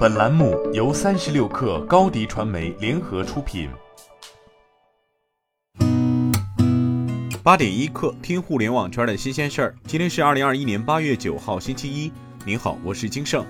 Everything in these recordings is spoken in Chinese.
本栏目由三十六氪高低传媒联合出品。八点一刻，听互联网圈的新鲜事儿。今天是二零二一年八月九号，星期一。您好，我是金盛。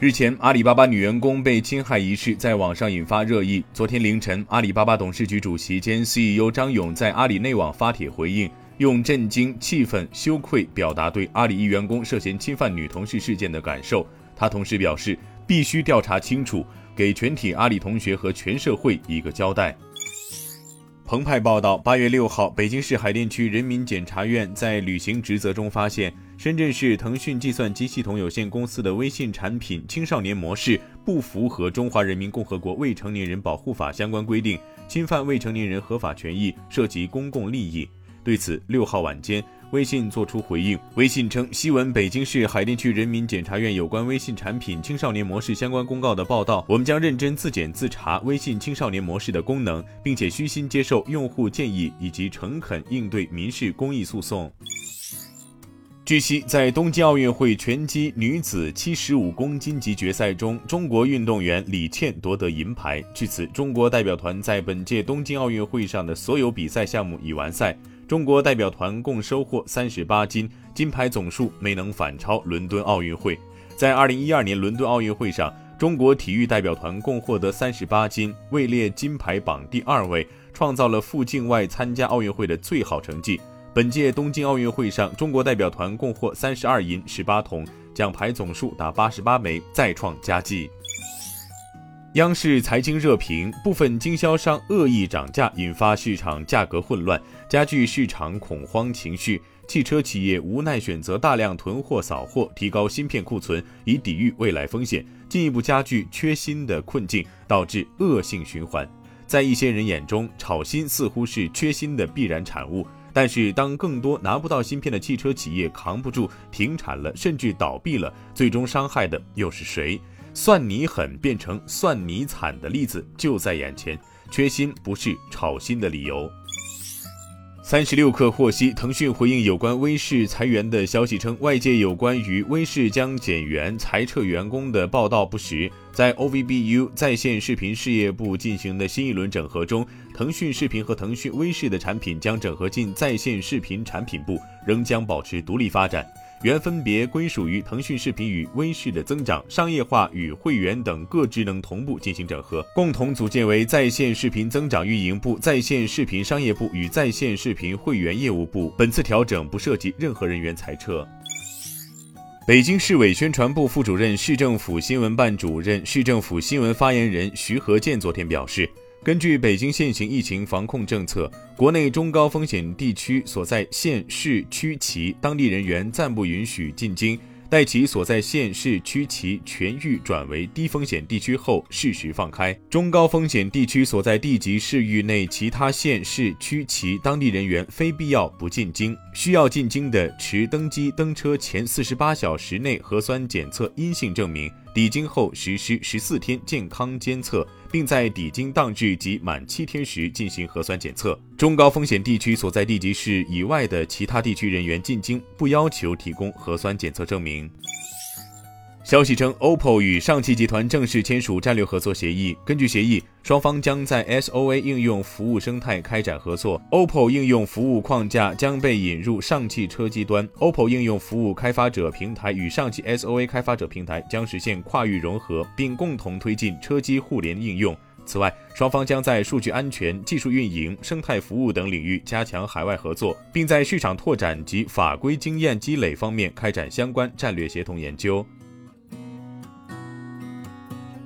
日前，阿里巴巴女员工被侵害一事在网上引发热议。昨天凌晨，阿里巴巴董事局主席兼 CEO 张勇在阿里内网发帖回应。用震惊、气愤、羞愧表达对阿里一员工涉嫌侵犯女同事事件的感受。他同时表示，必须调查清楚，给全体阿里同学和全社会一个交代。澎湃报道，八月六号，北京市海淀区人民检察院在履行职责中发现，深圳市腾讯计算机系统有限公司的微信产品青少年模式不符合《中华人民共和国未成年人保护法》相关规定，侵犯未成年人合法权益，涉及公共利益。对此，六号晚间，微信作出回应。微信称，悉闻北京市海淀区人民检察院有关微信产品青少年模式相关公告的报道，我们将认真自检自查微信青少年模式的功能，并且虚心接受用户建议以及诚恳应对民事公益诉讼。据悉，在东京奥运会拳击女子七十五公斤级决赛中，中国运动员李倩夺得银牌。据此，中国代表团在本届东京奥运会上的所有比赛项目已完赛。中国代表团共收获三十八金，金牌总数没能反超伦敦奥运会。在二零一二年伦敦奥运会上，中国体育代表团共获得三十八金，位列金牌榜第二位，创造了赴境外参加奥运会的最好成绩。本届东京奥运会上，中国代表团共获三十二银十八铜，奖牌总数达八十八枚，再创佳绩。央视财经热评：部分经销商恶意涨价，引发市场价格混乱，加剧市场恐慌情绪。汽车企业无奈选择大量囤货扫货，提高芯片库存，以抵御未来风险，进一步加剧缺芯的困境，导致恶性循环。在一些人眼中，炒芯似乎是缺芯的必然产物，但是当更多拿不到芯片的汽车企业扛不住，停产了，甚至倒闭了，最终伤害的又是谁？算你狠变成算你惨的例子就在眼前，缺心不是炒芯的理由。三十六氪获悉，腾讯回应有关微视裁员的消息称，外界有关于微视将减员裁撤员工的报道不实。在 OVBU 在线视频事业部进行的新一轮整合中，腾讯视频和腾讯微视的产品将整合进在线视频产品部，仍将保持独立发展。原分别归属于腾讯视频与微视的增长、商业化与会员等各职能同步进行整合，共同组建为在线视频增长运营部、在线视频商业部与在线视频会员业务部。本次调整不涉及任何人员裁撤。北京市委宣传部副主任、市政府新闻办主任、市政府新闻发言人徐和建昨天表示。根据北京现行疫情防控政策，国内中高风险地区所在县市区其当地人员暂不允许进京。待其所在县市区其痊愈转为低风险地区后，适时放开。中高风险地区所在地级市域内其他县市区其当地人员，非必要不进京。需要进京的，持登机登车前四十八小时内核酸检测阴性证明，抵京后实施十四天健康监测，并在抵京当日及满七天时进行核酸检测。中高风险地区所在地级市以外的其他地区人员进京，不要求提供核酸检测证明。消息称，OPPO 与上汽集团正式签署战略合作协议。根据协议，双方将在 SOA 应用服务生态开展合作。OPPO 应用服务框架将被引入上汽车机端，OPPO 应用服务开发者平台与上汽 SOA 开发者平台将实现跨域融合，并共同推进车机互联应用。此外，双方将在数据安全、技术运营、生态服务等领域加强海外合作，并在市场拓展及法规经验积累方面开展相关战略协同研究。